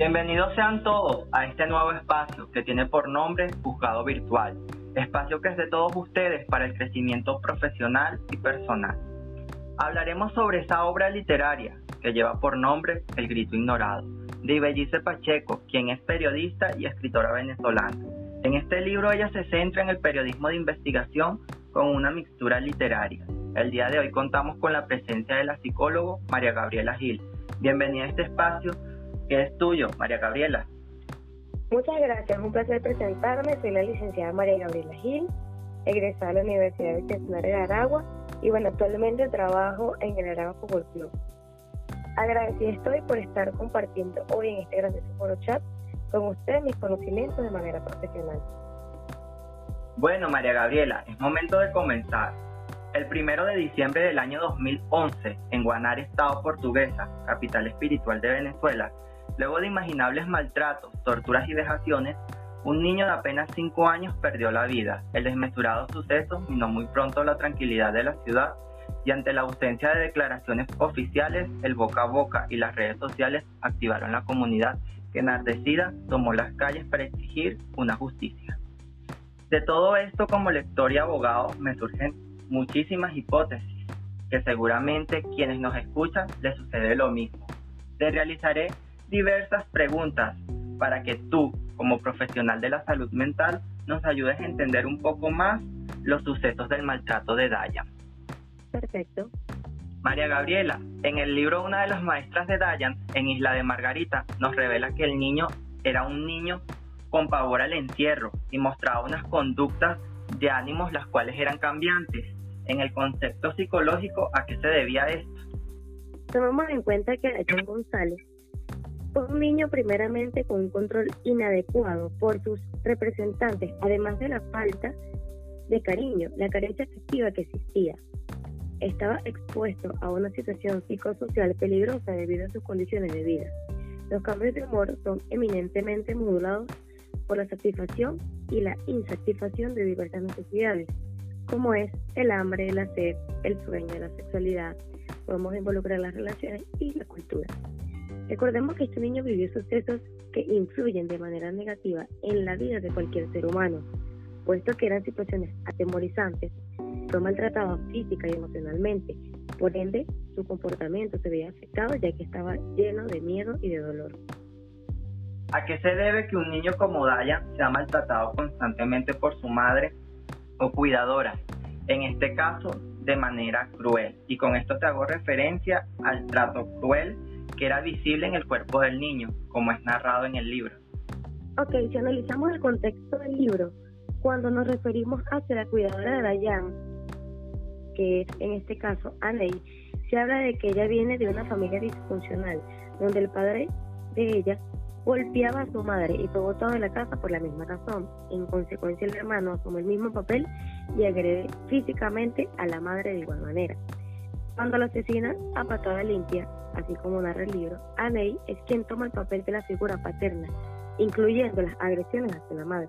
Bienvenidos sean todos a este nuevo espacio que tiene por nombre Juzgado Virtual, espacio que es de todos ustedes para el crecimiento profesional y personal. Hablaremos sobre esa obra literaria que lleva por nombre El Grito Ignorado, de Ibellice Pacheco, quien es periodista y escritora venezolana. En este libro ella se centra en el periodismo de investigación con una mixtura literaria. El día de hoy contamos con la presencia de la psicóloga María Gabriela Gil. Bienvenida a este espacio que es tuyo, María Gabriela. Muchas gracias, un placer presentarme. Soy la licenciada María Gabriela Gil, egresada de la Universidad Bicentenario de Aragua y bueno, actualmente trabajo en el Aragua Fútbol Club. Agradecida estoy por estar compartiendo hoy en este grande foro chat con ustedes mis conocimientos de manera profesional. Bueno, María Gabriela, es momento de comenzar. El primero de diciembre del año 2011, en Guanare, Estado Portuguesa, capital espiritual de Venezuela, luego de imaginables maltratos, torturas y vejaciones, un niño de apenas 5 años perdió la vida. El desmesurado suceso minó muy pronto la tranquilidad de la ciudad y ante la ausencia de declaraciones oficiales, el boca a boca y las redes sociales activaron la comunidad que enardecida tomó las calles para exigir una justicia. De todo esto, como lector y abogado, me surgen muchísimas hipótesis, que seguramente quienes nos escuchan les sucede lo mismo. Te realizaré diversas preguntas para que tú, como profesional de la salud mental, nos ayudes a entender un poco más los sucesos del maltrato de Dayan. Perfecto. María Gabriela, en el libro Una de las maestras de Dayan, en Isla de Margarita, nos revela que el niño era un niño con pavor al encierro y mostraba unas conductas de ánimos las cuales eran cambiantes. En el concepto psicológico, ¿a qué se debía esto? Tomemos en cuenta que Dayan González un niño primeramente con un control inadecuado por sus representantes, además de la falta de cariño, la carencia afectiva que existía estaba expuesto a una situación psicosocial peligrosa debido a sus condiciones de vida. Los cambios de humor son eminentemente modulados por la satisfacción y la insatisfacción de diversas necesidades, como es el hambre, la sed, el sueño, la sexualidad. Podemos involucrar las relaciones y la cultura. Recordemos que este niño vivió sucesos que influyen de manera negativa en la vida de cualquier ser humano, puesto que eran situaciones atemorizantes fue maltratado física y emocionalmente. Por ende, su comportamiento se veía afectado ya que estaba lleno de miedo y de dolor. ¿A qué se debe que un niño como Daya sea maltratado constantemente por su madre o cuidadora? En este caso, de manera cruel. Y con esto te hago referencia al trato cruel que era visible en el cuerpo del niño, como es narrado en el libro. Ok, si analizamos el contexto del libro, cuando nos referimos hacia la cuidadora de Dayan, que es en este caso Anei, se habla de que ella viene de una familia disfuncional, donde el padre de ella golpeaba a su madre y fue botado de la casa por la misma razón. En consecuencia, el hermano asume el mismo papel y agrede físicamente a la madre de igual manera. Cuando la asesina a patada limpia, así como narra el libro, Anei es quien toma el papel de la figura paterna, incluyendo las agresiones hacia la madre.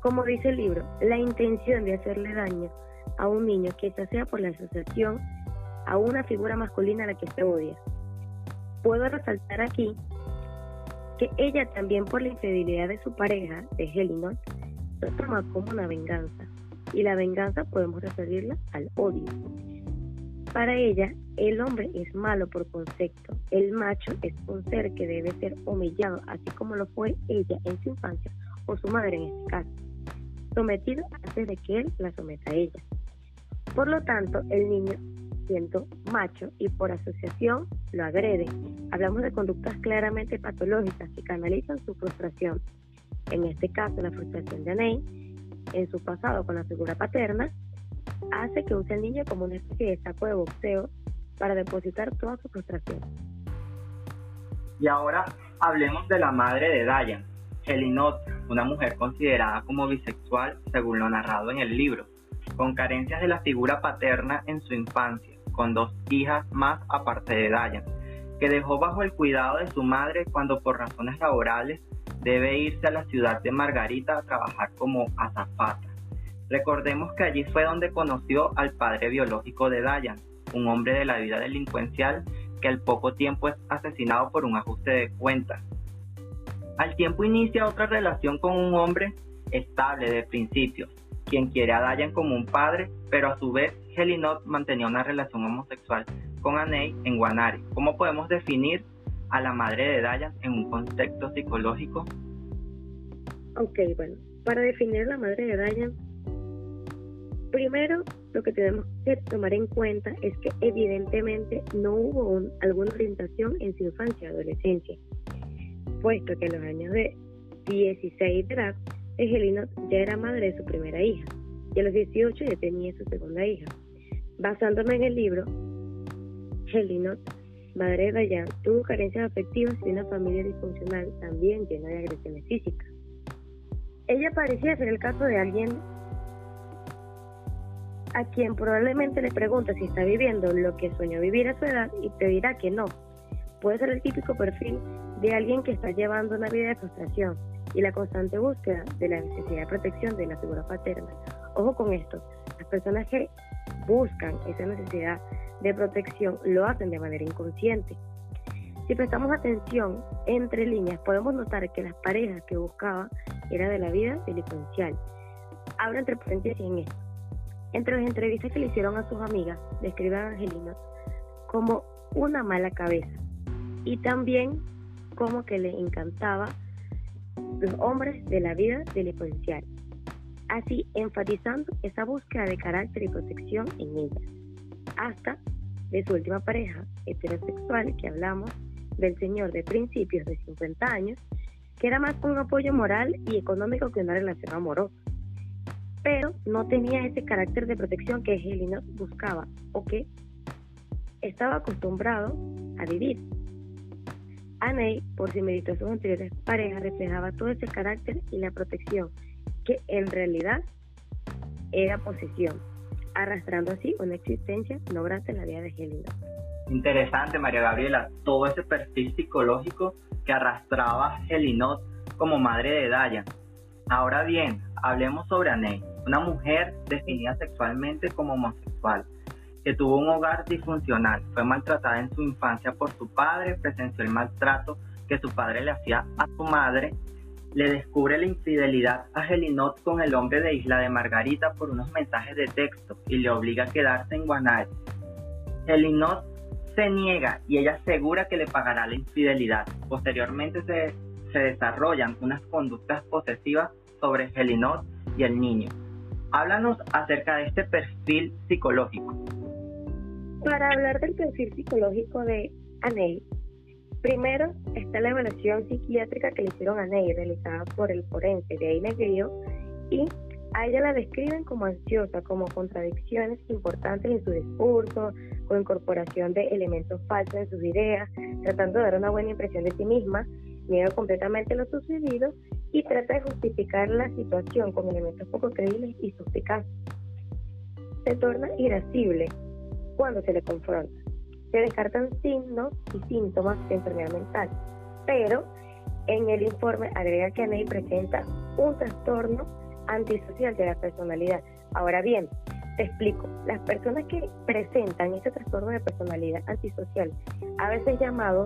Como dice el libro, la intención de hacerle daño a un niño se sea por la asociación a una figura masculina a la que se odia. Puedo resaltar aquí que ella también por la infidelidad de su pareja, de Helinor, lo toma como una venganza. Y la venganza podemos referirla al odio. Para ella, el hombre es malo por concepto. El macho es un ser que debe ser humillado, así como lo fue ella en su infancia o su madre en este caso, sometido antes de que él la someta a ella. Por lo tanto, el niño, siendo macho y por asociación, lo agrede. Hablamos de conductas claramente patológicas que canalizan su frustración. En este caso, la frustración de Aney, en su pasado con la figura paterna, hace que use al niño como una especie de saco de boxeo para depositar toda su frustración. Y ahora hablemos de la madre de Dayan, Helinot, una mujer considerada como bisexual según lo narrado en el libro con carencias de la figura paterna en su infancia, con dos hijas más aparte de Dayan, que dejó bajo el cuidado de su madre cuando por razones laborales debe irse a la ciudad de Margarita a trabajar como azafata. Recordemos que allí fue donde conoció al padre biológico de Dayan, un hombre de la vida delincuencial que al poco tiempo es asesinado por un ajuste de cuentas. Al tiempo inicia otra relación con un hombre estable de principios, quien quiere a Dayan como un padre, pero a su vez Helinot mantenía una relación homosexual con Anei en Guanari. ¿Cómo podemos definir a la madre de Dayan en un contexto psicológico? Ok, bueno, para definir la madre de Dayan, primero lo que tenemos que tomar en cuenta es que evidentemente no hubo alguna orientación en su infancia y adolescencia, puesto que a los años de 16 de edad, Angelina ya era madre de su primera hija y a los 18 ya tenía su segunda hija. Basándome en el libro, Helinot, madre de Dayan, tuvo carencias afectivas y una familia disfuncional también llena de agresiones físicas. Ella parecía ser el caso de alguien a quien probablemente le pregunta si está viviendo lo que soñó vivir a su edad y te dirá que no. Puede ser el típico perfil de alguien que está llevando una vida de frustración y la constante búsqueda de la necesidad de protección de la figura paterna. Ojo con esto, las personas que buscan esa necesidad de protección lo hacen de manera inconsciente. Si prestamos atención entre líneas, podemos notar que las parejas que buscaba era de la vida delincuencial. Abro entre paréntesis en esto. Entre las entrevistas que le hicieron a sus amigas, describen a Angelina como una mala cabeza. Y también como que le encantaba los hombres de la vida delincuencial, así enfatizando esa búsqueda de carácter y protección en ella, hasta de su última pareja heterosexual que hablamos del señor de principios de 50 años, que era más un apoyo moral y económico que una relación amorosa pero no tenía ese carácter de protección que Helena buscaba o que estaba acostumbrado a vivir. Aney, por si meditó sus anteriores parejas, reflejaba todo ese carácter y la protección, que en realidad era posesión, arrastrando así una existencia no grata en la vida de Helena. Interesante, María Gabriela, todo ese perfil psicológico que arrastraba Helinot como madre de Dayan. Ahora bien, hablemos sobre Aney una mujer definida sexualmente como homosexual, que tuvo un hogar disfuncional, fue maltratada en su infancia por su padre, presenció el maltrato que su padre le hacía a su madre, le descubre la infidelidad a Gelinot con el hombre de Isla de Margarita por unos mensajes de texto y le obliga a quedarse en Guanare. Gelinot se niega y ella asegura que le pagará la infidelidad. Posteriormente se, se desarrollan unas conductas posesivas sobre Gelinot y el niño. Háblanos acerca de este perfil psicológico. Para hablar del perfil psicológico de Aney, primero está la evaluación psiquiátrica que le hicieron a Aney, realizada por el forense de ahí y a ella la describen como ansiosa, como contradicciones importantes en su discurso, con incorporación de elementos falsos en sus ideas, tratando de dar una buena impresión de sí misma, niega completamente lo sucedido y trata de justificar la situación con elementos poco creíbles y suspicaces. Se torna irascible cuando se le confronta. Se descartan signos y síntomas de enfermedad mental, pero en el informe agrega que Aney presenta un trastorno antisocial de la personalidad. Ahora bien, te explico, las personas que presentan este trastorno de personalidad antisocial, a veces llamado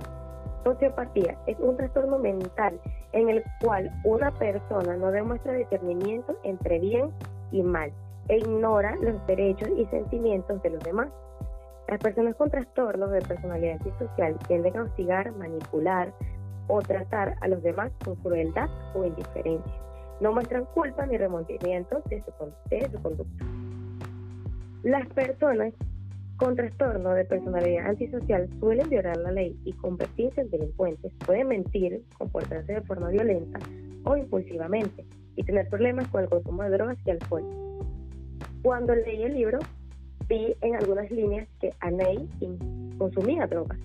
Sociopatía es un trastorno mental en el cual una persona no demuestra discernimiento entre bien y mal e ignora los derechos y sentimientos de los demás. Las personas con trastornos de personalidad antisocial tienden a hostigar, manipular o tratar a los demás con crueldad o indiferencia. No muestran culpa ni remordimiento de su, de su conducta. Las personas con trastorno de personalidad antisocial suelen violar la ley y convertirse en delincuentes, pueden mentir, comportarse de forma violenta o impulsivamente y tener problemas con el consumo de drogas y alcohol. Cuando leí el libro, vi en algunas líneas que Aney consumía drogas.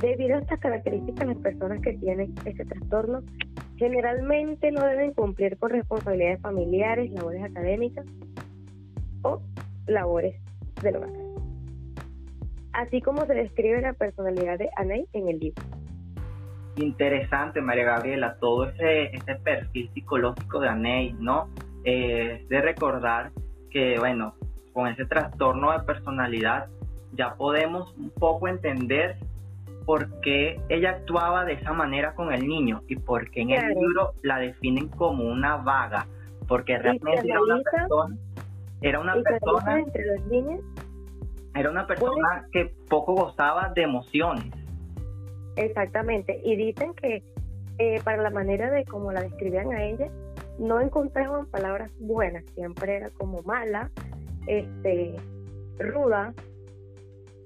Debido a estas características, las personas que tienen este trastorno generalmente no deben cumplir con responsabilidades familiares, labores académicas o labores del hogar. Así como se describe la personalidad de Anay en el libro. Interesante, María Gabriela, todo ese, ese perfil psicológico de Aney, ¿no? Eh, de recordar que, bueno, con ese trastorno de personalidad ya podemos un poco entender por qué ella actuaba de esa manera con el niño y por qué en el libro la definen como una vaga, porque realmente era una persona, era una persona entre los niños, era una persona que poco gozaba de emociones. Exactamente, y dicen que eh, para la manera de cómo la describían a ella, no encontraban palabras buenas, siempre era como mala, este, ruda,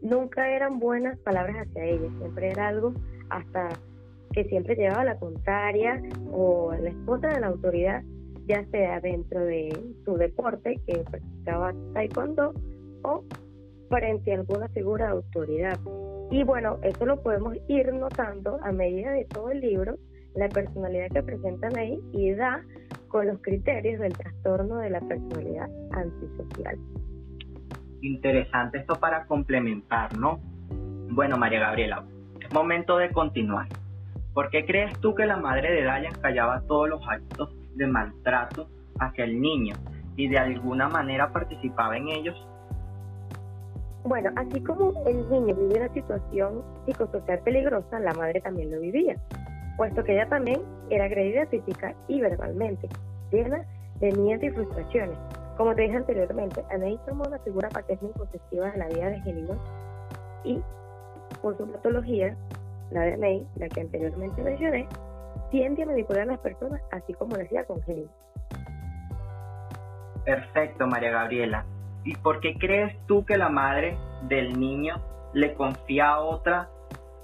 nunca eran buenas palabras hacia ella, siempre era algo hasta que siempre llevaba la contraria o la esposa de la autoridad, ya sea dentro de su deporte que practicaba taekwondo o frente a alguna figura de autoridad. Y bueno, eso lo podemos ir notando a medida de todo el libro, la personalidad que presentan ahí y da con los criterios del trastorno de la personalidad antisocial. Interesante esto para complementar, ¿no? Bueno, María Gabriela, es momento de continuar. ¿Por qué crees tú que la madre de Dayan callaba todos los actos de maltrato hacia el niño y de alguna manera participaba en ellos? Bueno, así como el niño vive una situación psicosocial peligrosa, la madre también lo vivía, puesto que ella también era agredida física y verbalmente, llena de miedo y frustraciones. Como te dije anteriormente, Anaí tomó una figura paterna y posesiva de la vida de Genino y, por su patología, la de Anaí, la que anteriormente mencioné, tiende a manipular a las personas así como lo hacía con. Perfecto, María Gabriela. ¿Y por qué crees tú que la madre del niño le confía a otra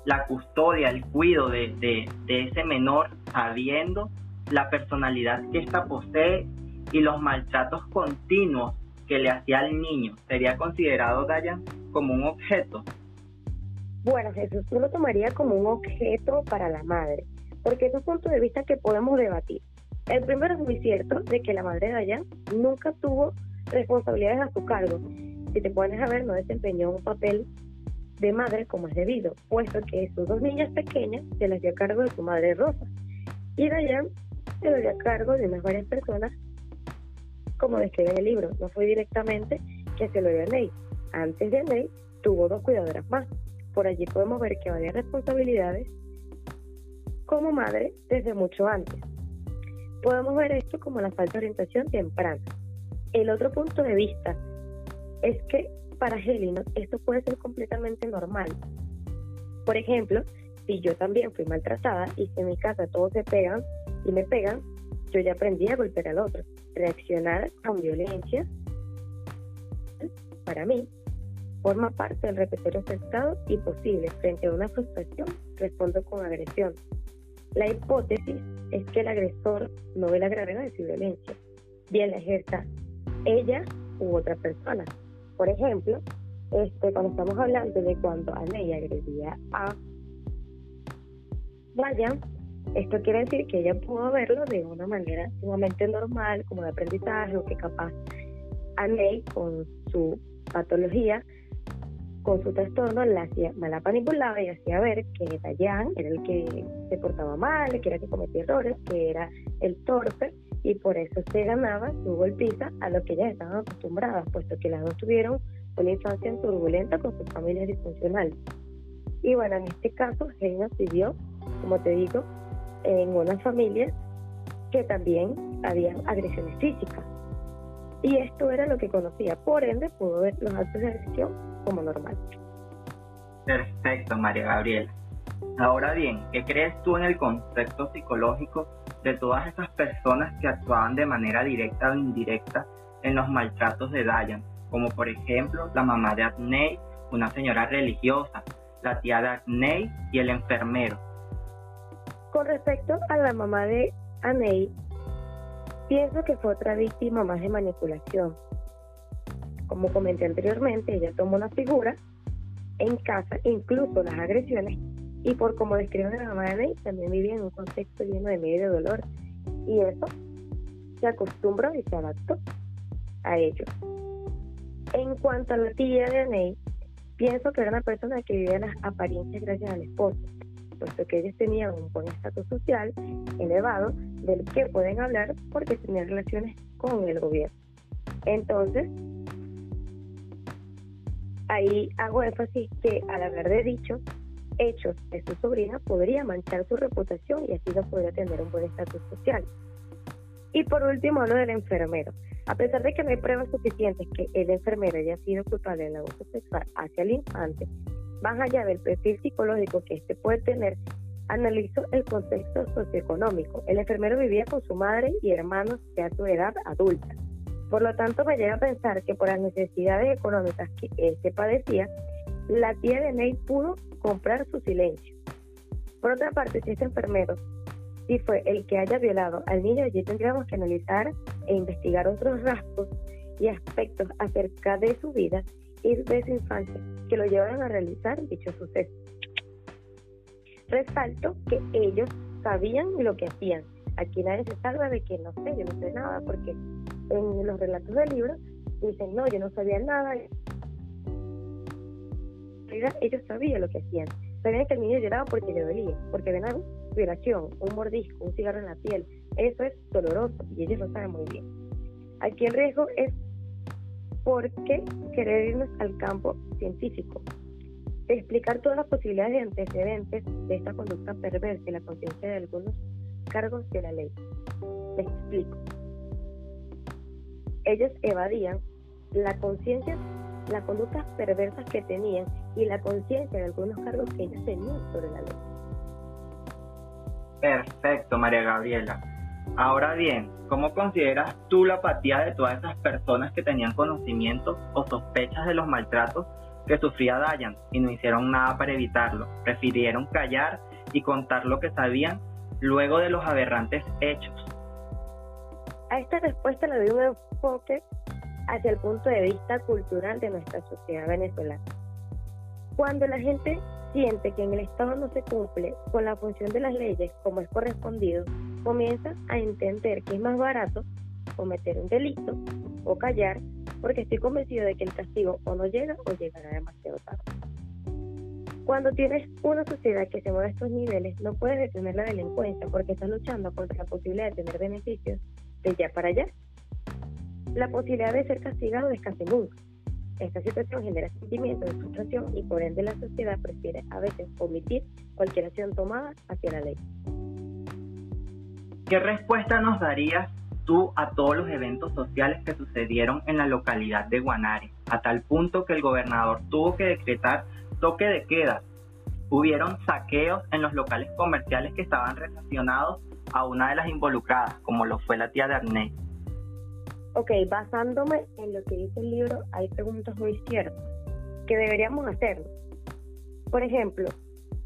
la custodia, el cuidado de, de, ese menor, sabiendo la personalidad que ésta posee y los maltratos continuos que le hacía al niño? ¿Sería considerado, Dayan, como un objeto? Bueno, Jesús, tú lo tomaría como un objeto para la madre, porque es un punto de vista que podemos debatir. El primero es muy cierto de que la madre de Dayan nunca tuvo responsabilidades a su cargo. Si te pones a ver, no desempeñó un papel de madre como es debido, puesto que sus dos niñas pequeñas se las dio a cargo de su madre Rosa. Y Dayan se lo dio a cargo de unas varias personas, como describe en el libro. No fue directamente que se lo dio a Ney. Antes de Ney, tuvo dos cuidadoras más. Por allí podemos ver que varias responsabilidades como madre desde mucho antes. Podemos ver esto como la falta de orientación temprana. El otro punto de vista es que para Helena esto puede ser completamente normal. Por ejemplo, si yo también fui maltratada y si en mi casa todos se pegan y me pegan, yo ya aprendí a golpear al otro. Reaccionar con violencia, para mí, forma parte del repertorio aceptado y posible. Frente a una frustración, respondo con agresión. La hipótesis es que el agresor no ve la gravedad de su violencia, bien la ejerza ella u otra persona. Por ejemplo, este, cuando estamos hablando de cuando Aney agredía a Vayan, esto quiere decir que ella pudo verlo de una manera sumamente normal, como de aprendizaje, o que capaz Aney, con su patología, con su trastorno, la, hacía, la manipulaba y hacía ver que Dayan era el que se portaba mal, que era el que cometía errores, que era el torpe, y por eso se ganaba su golpiza a lo que ellas estaban acostumbradas, puesto que las dos tuvieron una infancia turbulenta con sus familias disfuncionales. Y bueno, en este caso, Gena vivió, como te digo, en una familia que también habían agresiones físicas. Y esto era lo que conocía, por ende pudo ver los actos de agresión como normal. Perfecto, María Gabriela. Ahora bien, ¿qué crees tú en el concepto psicológico de todas esas personas que actuaban de manera directa o indirecta en los maltratos de Dayan, como por ejemplo la mamá de Adney, una señora religiosa, la tía de Adney y el enfermero. Con respecto a la mamá de Aney, pienso que fue otra víctima más de manipulación. Como comenté anteriormente, ella tomó una figura en casa, incluso las agresiones y por como describe la mamá de Ney, también vivía en un contexto lleno de miedo y de dolor. Y eso se acostumbró y se adaptó a ello. En cuanto a la tía de Ney, pienso que era una persona que vivía las apariencias gracias al esposo, puesto que ellos tenían un buen estatus social elevado del que pueden hablar porque tenían relaciones con el gobierno. Entonces, Ahí hago énfasis que al hablar de dichos hechos de su sobrina podría manchar su reputación y así no podría tener un buen estatus social. Y por último, hablo del enfermero. A pesar de que no hay pruebas suficientes que el enfermero haya sido culpable del abuso sexual hacia el infante, más allá del perfil psicológico que éste puede tener, analizo el contexto socioeconómico. El enfermero vivía con su madre y hermanos ya a su edad adulta. Por lo tanto, me llega a pensar que por las necesidades económicas que éste padecía, la tía de Ney pudo comprar su silencio. Por otra parte, si este enfermero si fue el que haya violado al niño, allí tendríamos que analizar e investigar otros rasgos y aspectos acerca de su vida y de su infancia que lo llevaron a realizar dicho suceso. Resalto que ellos sabían lo que hacían. Aquí nadie se salva de que no sé, yo no sé nada, porque en los relatos del libro dicen, no, yo no sabía nada. Ellos sabían lo que hacían. Sabían que el niño lloraba porque le dolía, porque ven algo violación, un mordisco, un cigarro en la piel, eso es doloroso y ellos lo saben muy bien. Aquí el riesgo es por qué querer irnos al campo científico, explicar todas las posibilidades de antecedentes de esta conducta perversa y la conciencia de algunos cargos de la ley. Les explico. Ellos evadían la conciencia, las conductas perversas que tenían y la conciencia de algunos cargos que ellos tenían sobre la ley. Perfecto, María Gabriela. Ahora bien, ¿cómo consideras tú la apatía de todas esas personas que tenían conocimiento o sospechas de los maltratos que sufría Dayan y no hicieron nada para evitarlo? Prefirieron callar y contar lo que sabían luego de los aberrantes hechos. A esta respuesta le doy un enfoque hacia el punto de vista cultural de nuestra sociedad venezolana. Cuando la gente siente que en el Estado no se cumple con la función de las leyes como es correspondido, comienza a entender que es más barato cometer un delito o callar porque estoy convencido de que el castigo o no llega o llegará demasiado tarde. Cuando tienes una sociedad que se mueve a estos niveles, no puedes detener la delincuencia porque estás luchando contra la posibilidad de tener beneficios de ya para allá. La posibilidad de ser castigado es casi nunca. Esta situación genera sentimientos de frustración y por ende la sociedad prefiere a veces omitir cualquier acción tomada hacia la ley. ¿Qué respuesta nos darías tú a todos los eventos sociales que sucedieron en la localidad de Guanare, a tal punto que el gobernador tuvo que decretar toque de queda? Hubieron saqueos en los locales comerciales que estaban relacionados a una de las involucradas, como lo fue la tía de Arnés. Ok, basándome en lo que dice el libro, hay preguntas muy ciertas que deberíamos hacerlo. Por ejemplo,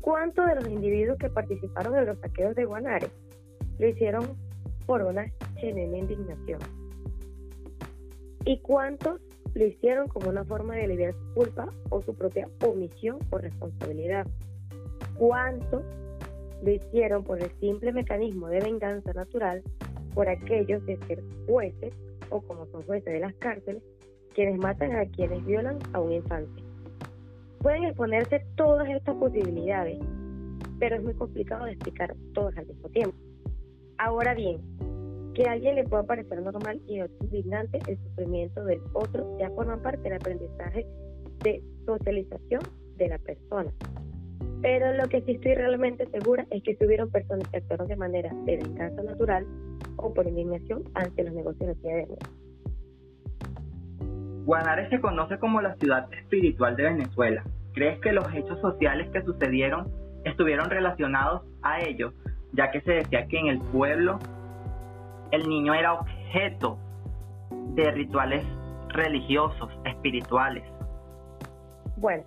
¿cuántos de los individuos que participaron en los saqueos de Guanare lo hicieron por una genuina indignación? ¿Y cuántos lo hicieron como una forma de aliviar su culpa o su propia omisión o responsabilidad? ¿Cuántos lo hicieron por el simple mecanismo de venganza natural por aquellos de ser jueces o como son jueces de las cárceles, quienes matan a quienes violan a un infante. Pueden exponerse todas estas posibilidades, pero es muy complicado de explicar todas al mismo tiempo. Ahora bien, que a alguien le pueda parecer normal y no indignante el sufrimiento del otro ya forma parte del aprendizaje de socialización de la persona. Pero lo que sí estoy realmente segura es que si hubieron personas que actuaron de manera de venganza natural, o por indignación ante los negocios de Guanare se conoce como la ciudad espiritual de Venezuela. ¿Crees que los hechos sociales que sucedieron estuvieron relacionados a ello, ya que se decía que en el pueblo el niño era objeto de rituales religiosos, espirituales? Bueno,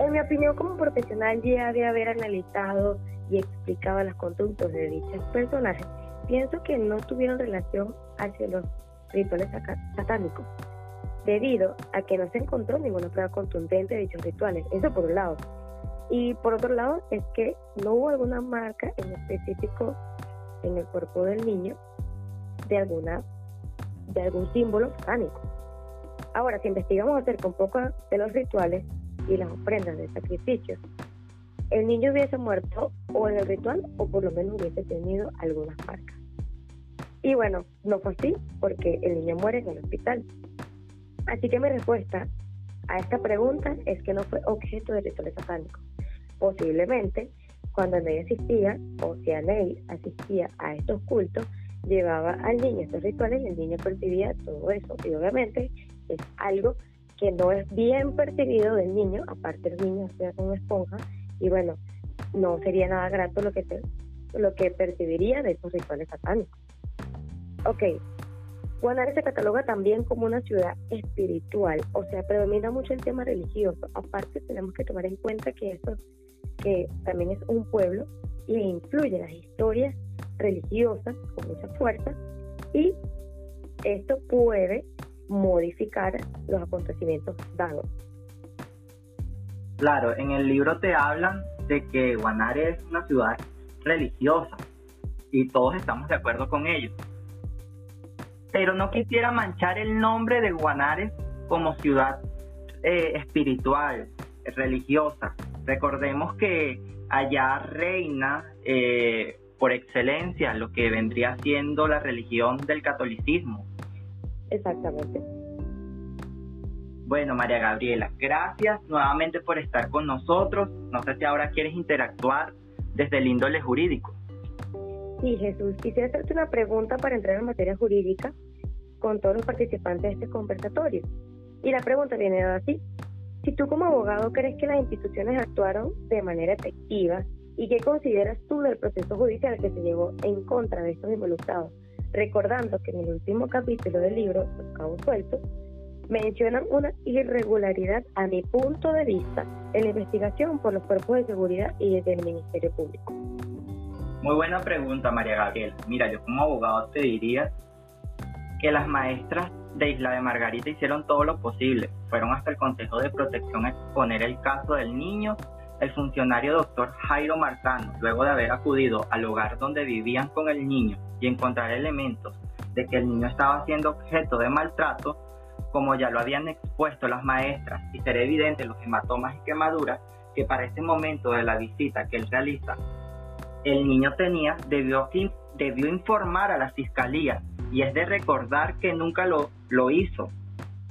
en mi opinión como profesional ya de haber analizado y explicado las conductas de dichos personajes, pienso que no tuvieron relación hacia los rituales satánicos, debido a que no se encontró ninguna prueba contundente de dichos rituales. Eso por un lado. Y por otro lado es que no hubo alguna marca en específico en el cuerpo del niño de alguna de algún símbolo satánico. Ahora, si investigamos acerca un poco de los rituales y las ofrendas de sacrificios, el niño hubiese muerto o en el ritual o por lo menos hubiese tenido algunas marcas. Y bueno, no fue así porque el niño muere en el hospital. Así que mi respuesta a esta pregunta es que no fue objeto de rituales satánicos. Posiblemente, cuando Anei asistía, o si Anei asistía a estos cultos, llevaba al niño estos rituales y el niño percibía todo eso. Y obviamente es algo que no es bien percibido del niño, aparte el niño sea como esponja, y bueno, no sería nada grato lo que, lo que percibiría de esos rituales satánicos. Ok, Guanare se cataloga también como una ciudad espiritual, o sea, predomina mucho el tema religioso. Aparte, tenemos que tomar en cuenta que esto, que también es un pueblo y influye las historias religiosas con mucha fuerza y esto puede modificar los acontecimientos dados. Claro, en el libro te hablan de que Guanare es una ciudad religiosa y todos estamos de acuerdo con ello. Pero no quisiera manchar el nombre de Guanare como ciudad eh, espiritual, religiosa. Recordemos que allá reina eh, por excelencia lo que vendría siendo la religión del catolicismo. Exactamente. Bueno, María Gabriela, gracias nuevamente por estar con nosotros. No sé si ahora quieres interactuar desde el índole jurídico. Sí, Jesús, quisiera hacerte una pregunta para entrar en materia jurídica con todos los participantes de este conversatorio. Y la pregunta viene así. Si tú como abogado crees que las instituciones actuaron de manera efectiva ¿Y qué consideras tú del proceso judicial que se llevó en contra de estos involucrados? Recordando que en el último capítulo del libro, Los Cabos Sueltos, mencionan una irregularidad a mi punto de vista en la investigación por los cuerpos de seguridad y del Ministerio Público. Muy buena pregunta, María Gabriela. Mira, yo como abogado te diría que las maestras de Isla de Margarita hicieron todo lo posible. Fueron hasta el Consejo de Protección a exponer el caso del niño el funcionario doctor Jairo Marcano, luego de haber acudido al lugar donde vivían con el niño y encontrar elementos de que el niño estaba siendo objeto de maltrato, como ya lo habían expuesto las maestras y ser evidente los hematomas y quemaduras que para ese momento de la visita que él realiza, el niño tenía, debió, debió informar a la fiscalía y es de recordar que nunca lo, lo hizo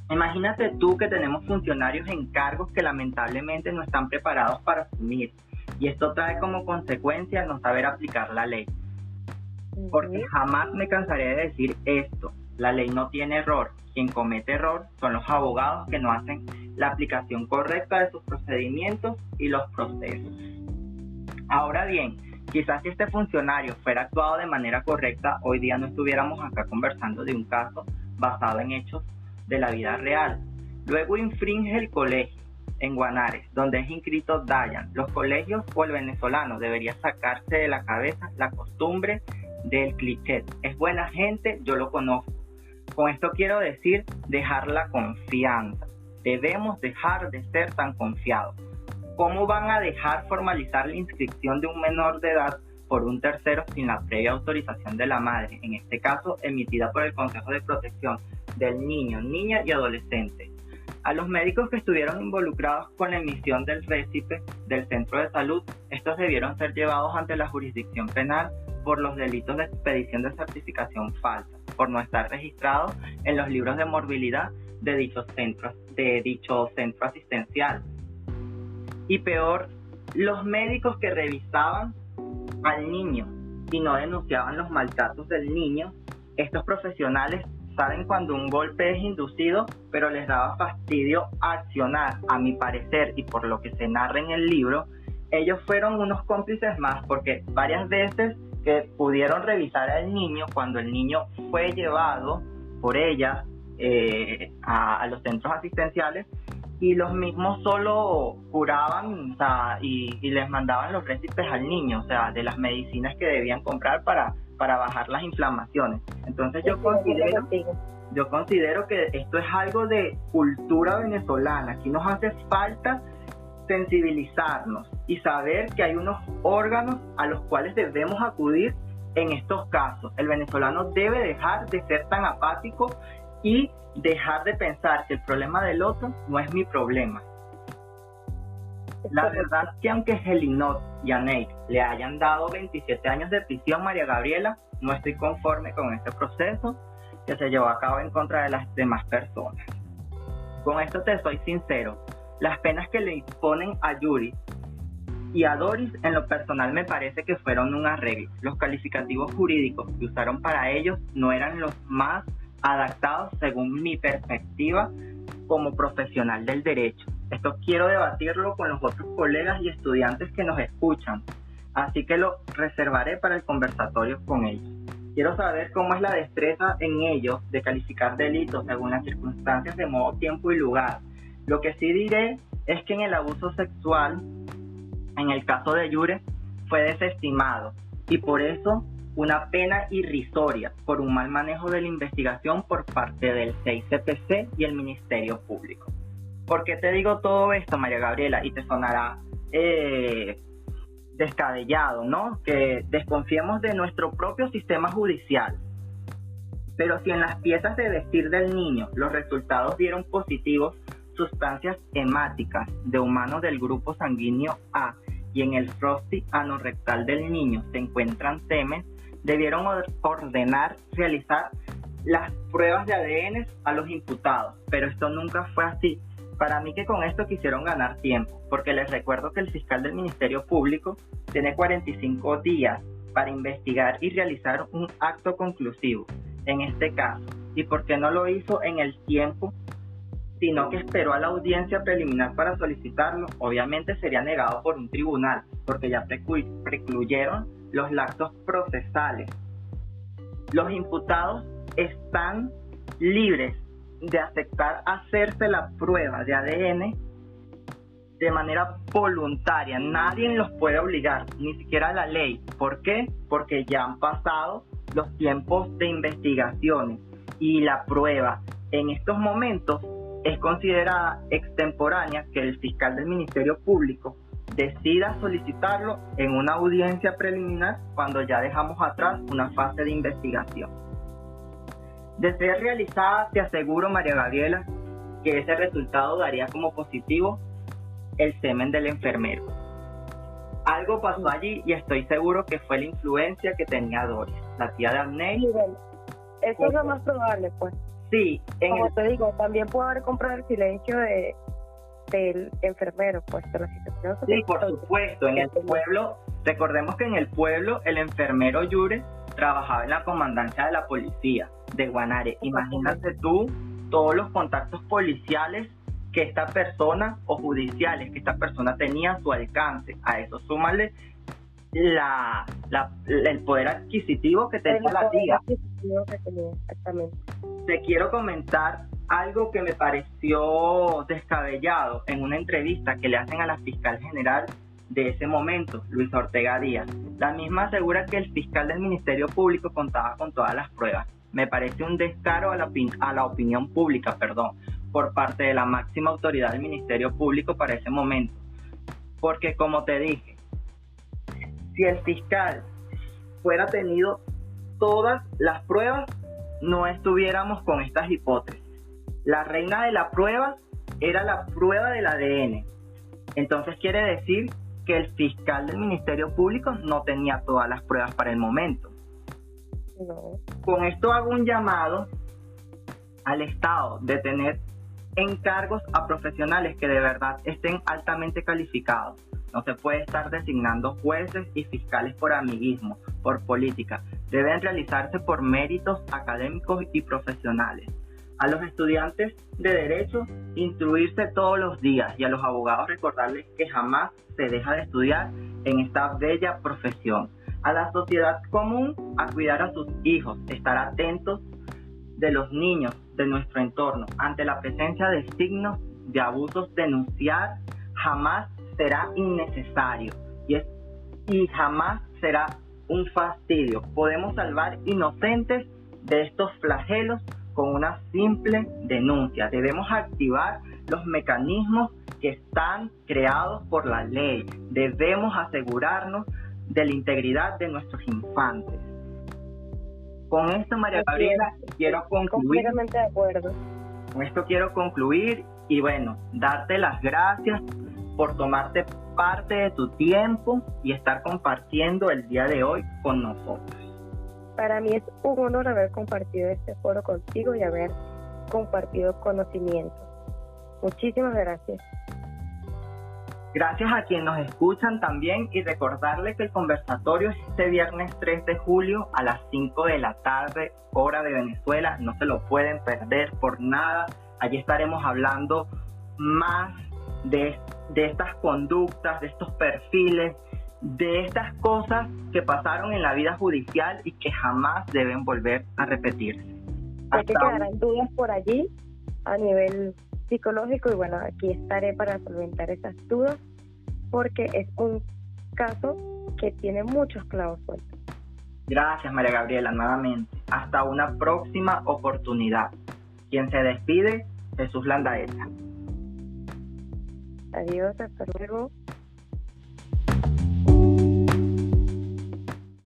Imagínate tú que tenemos funcionarios en cargos que lamentablemente no están preparados para asumir y esto trae como consecuencia no saber aplicar la ley. Porque jamás me cansaré de decir esto, la ley no tiene error, quien comete error son los abogados que no hacen la aplicación correcta de sus procedimientos y los procesos. Ahora bien, quizás si este funcionario fuera actuado de manera correcta, hoy día no estuviéramos acá conversando de un caso basado en hechos de la vida real. Luego infringe el colegio en Guanares, donde es inscrito Dayan. Los colegios o el venezolano debería sacarse de la cabeza la costumbre del cliché. Es buena gente, yo lo conozco. Con esto quiero decir dejar la confianza. Debemos dejar de ser tan confiados. ¿Cómo van a dejar formalizar la inscripción de un menor de edad por un tercero sin la previa autorización de la madre, en este caso emitida por el Consejo de Protección del Niño, Niña y Adolescente. A los médicos que estuvieron involucrados con la emisión del récipe del centro de salud, estos debieron ser llevados ante la jurisdicción penal por los delitos de expedición de certificación falsa, por no estar registrados en los libros de morbilidad de dicho centro, de dicho centro asistencial. Y peor, los médicos que revisaban al niño y no denunciaban los maltratos del niño, estos profesionales saben cuando un golpe es inducido, pero les daba fastidio accionar, a mi parecer, y por lo que se narra en el libro, ellos fueron unos cómplices más, porque varias veces que pudieron revisar al niño, cuando el niño fue llevado por ella eh, a, los centros asistenciales, y los mismos solo curaban y, y, les mandaban los récipes al niño, o sea, de las medicinas que debían comprar para para bajar las inflamaciones. Entonces yo considero, yo considero que esto es algo de cultura venezolana. Aquí nos hace falta sensibilizarnos y saber que hay unos órganos a los cuales debemos acudir en estos casos. El venezolano debe dejar de ser tan apático y dejar de pensar que el problema del otro no es mi problema. La verdad que aunque Gelinot y Aneik le hayan dado 27 años de prisión, María Gabriela, no estoy conforme con este proceso que se llevó a cabo en contra de las demás personas. Con esto te soy sincero, las penas que le imponen a Yuri y a Doris en lo personal me parece que fueron un arreglo. Los calificativos jurídicos que usaron para ellos no eran los más adaptados según mi perspectiva como profesional del derecho. Esto quiero debatirlo con los otros colegas y estudiantes que nos escuchan, así que lo reservaré para el conversatorio con ellos. Quiero saber cómo es la destreza en ellos de calificar delitos según las circunstancias de modo, tiempo y lugar. Lo que sí diré es que en el abuso sexual, en el caso de Yure, fue desestimado y por eso una pena irrisoria por un mal manejo de la investigación por parte del 6CPC y el Ministerio Público. ¿Por qué te digo todo esto, María Gabriela? Y te sonará eh, descabellado, ¿no? Que desconfiemos de nuestro propio sistema judicial. Pero si en las piezas de vestir del niño los resultados dieron positivos, sustancias hemáticas de humanos del grupo sanguíneo A y en el frosty anorrectal del niño se encuentran semen, debieron ordenar realizar las pruebas de ADN a los imputados, pero esto nunca fue así. Para mí que con esto quisieron ganar tiempo, porque les recuerdo que el fiscal del Ministerio Público tiene 45 días para investigar y realizar un acto conclusivo en este caso. ¿Y por qué no lo hizo en el tiempo, sino que esperó a la audiencia preliminar para solicitarlo? Obviamente sería negado por un tribunal, porque ya precluyeron los actos procesales. Los imputados están libres de aceptar hacerse la prueba de ADN de manera voluntaria. Nadie los puede obligar, ni siquiera la ley. ¿Por qué? Porque ya han pasado los tiempos de investigaciones y la prueba en estos momentos es considerada extemporánea que el fiscal del Ministerio Público decida solicitarlo en una audiencia preliminar cuando ya dejamos atrás una fase de investigación. De ser realizada, te aseguro, María Gabriela, que ese resultado daría como positivo el semen del enfermero. Algo pasó allí y estoy seguro que fue la influencia que tenía Doris, la tía de Amney. eso es lo más probable, pues. Sí, en como te digo, también puedo haber comprado el silencio de, del enfermero, pues, de la situación. Sí, por supuesto, en el pueblo, recordemos que en el pueblo el enfermero Yure trabajaba en la comandancia de la policía de Guanare. Imagínate tú todos los contactos policiales que esta persona o judiciales que esta persona tenía a su alcance. A eso súmale la, el poder adquisitivo que tenía la tía. Te quiero comentar algo que me pareció descabellado en una entrevista que le hacen a la fiscal general de ese momento, Luis Ortega Díaz. La misma asegura que el fiscal del Ministerio Público contaba con todas las pruebas. Me parece un descaro a la, a la opinión pública, perdón, por parte de la máxima autoridad del Ministerio Público para ese momento. Porque como te dije, si el fiscal fuera tenido todas las pruebas, no estuviéramos con estas hipótesis. La reina de la prueba era la prueba del ADN. Entonces quiere decir que el fiscal del Ministerio Público no tenía todas las pruebas para el momento. Con esto hago un llamado al Estado de tener encargos a profesionales que de verdad estén altamente calificados. No se puede estar designando jueces y fiscales por amiguismo, por política. Deben realizarse por méritos académicos y profesionales a los estudiantes de derecho instruirse todos los días y a los abogados recordarles que jamás se deja de estudiar en esta bella profesión. A la sociedad común a cuidar a sus hijos, estar atentos de los niños de nuestro entorno ante la presencia de signos de abusos, denunciar jamás será innecesario y, es, y jamás será un fastidio. Podemos salvar inocentes de estos flagelos con una simple denuncia. Debemos activar los mecanismos que están creados por la ley. Debemos asegurarnos de la integridad de nuestros infantes. Con esto, María Gabriela, quiero concluir. Completamente de acuerdo. Con esto quiero concluir y bueno, darte las gracias por tomarte parte de tu tiempo y estar compartiendo el día de hoy con nosotros. Para mí es un honor haber compartido este foro contigo y haber compartido conocimiento. Muchísimas gracias. Gracias a quienes nos escuchan también y recordarle que el conversatorio es este viernes 3 de julio a las 5 de la tarde, hora de Venezuela. No se lo pueden perder por nada. Allí estaremos hablando más de, de estas conductas, de estos perfiles, de estas cosas que pasaron en la vida judicial y que jamás deben volver a repetirse. Hay que quedarán dudas por allí a nivel psicológico y bueno, aquí estaré para solventar esas dudas porque es un caso que tiene muchos clavos sueltos. Gracias María Gabriela, nuevamente. Hasta una próxima oportunidad. Quien se despide, Jesús Landaeta. Adiós, hasta luego.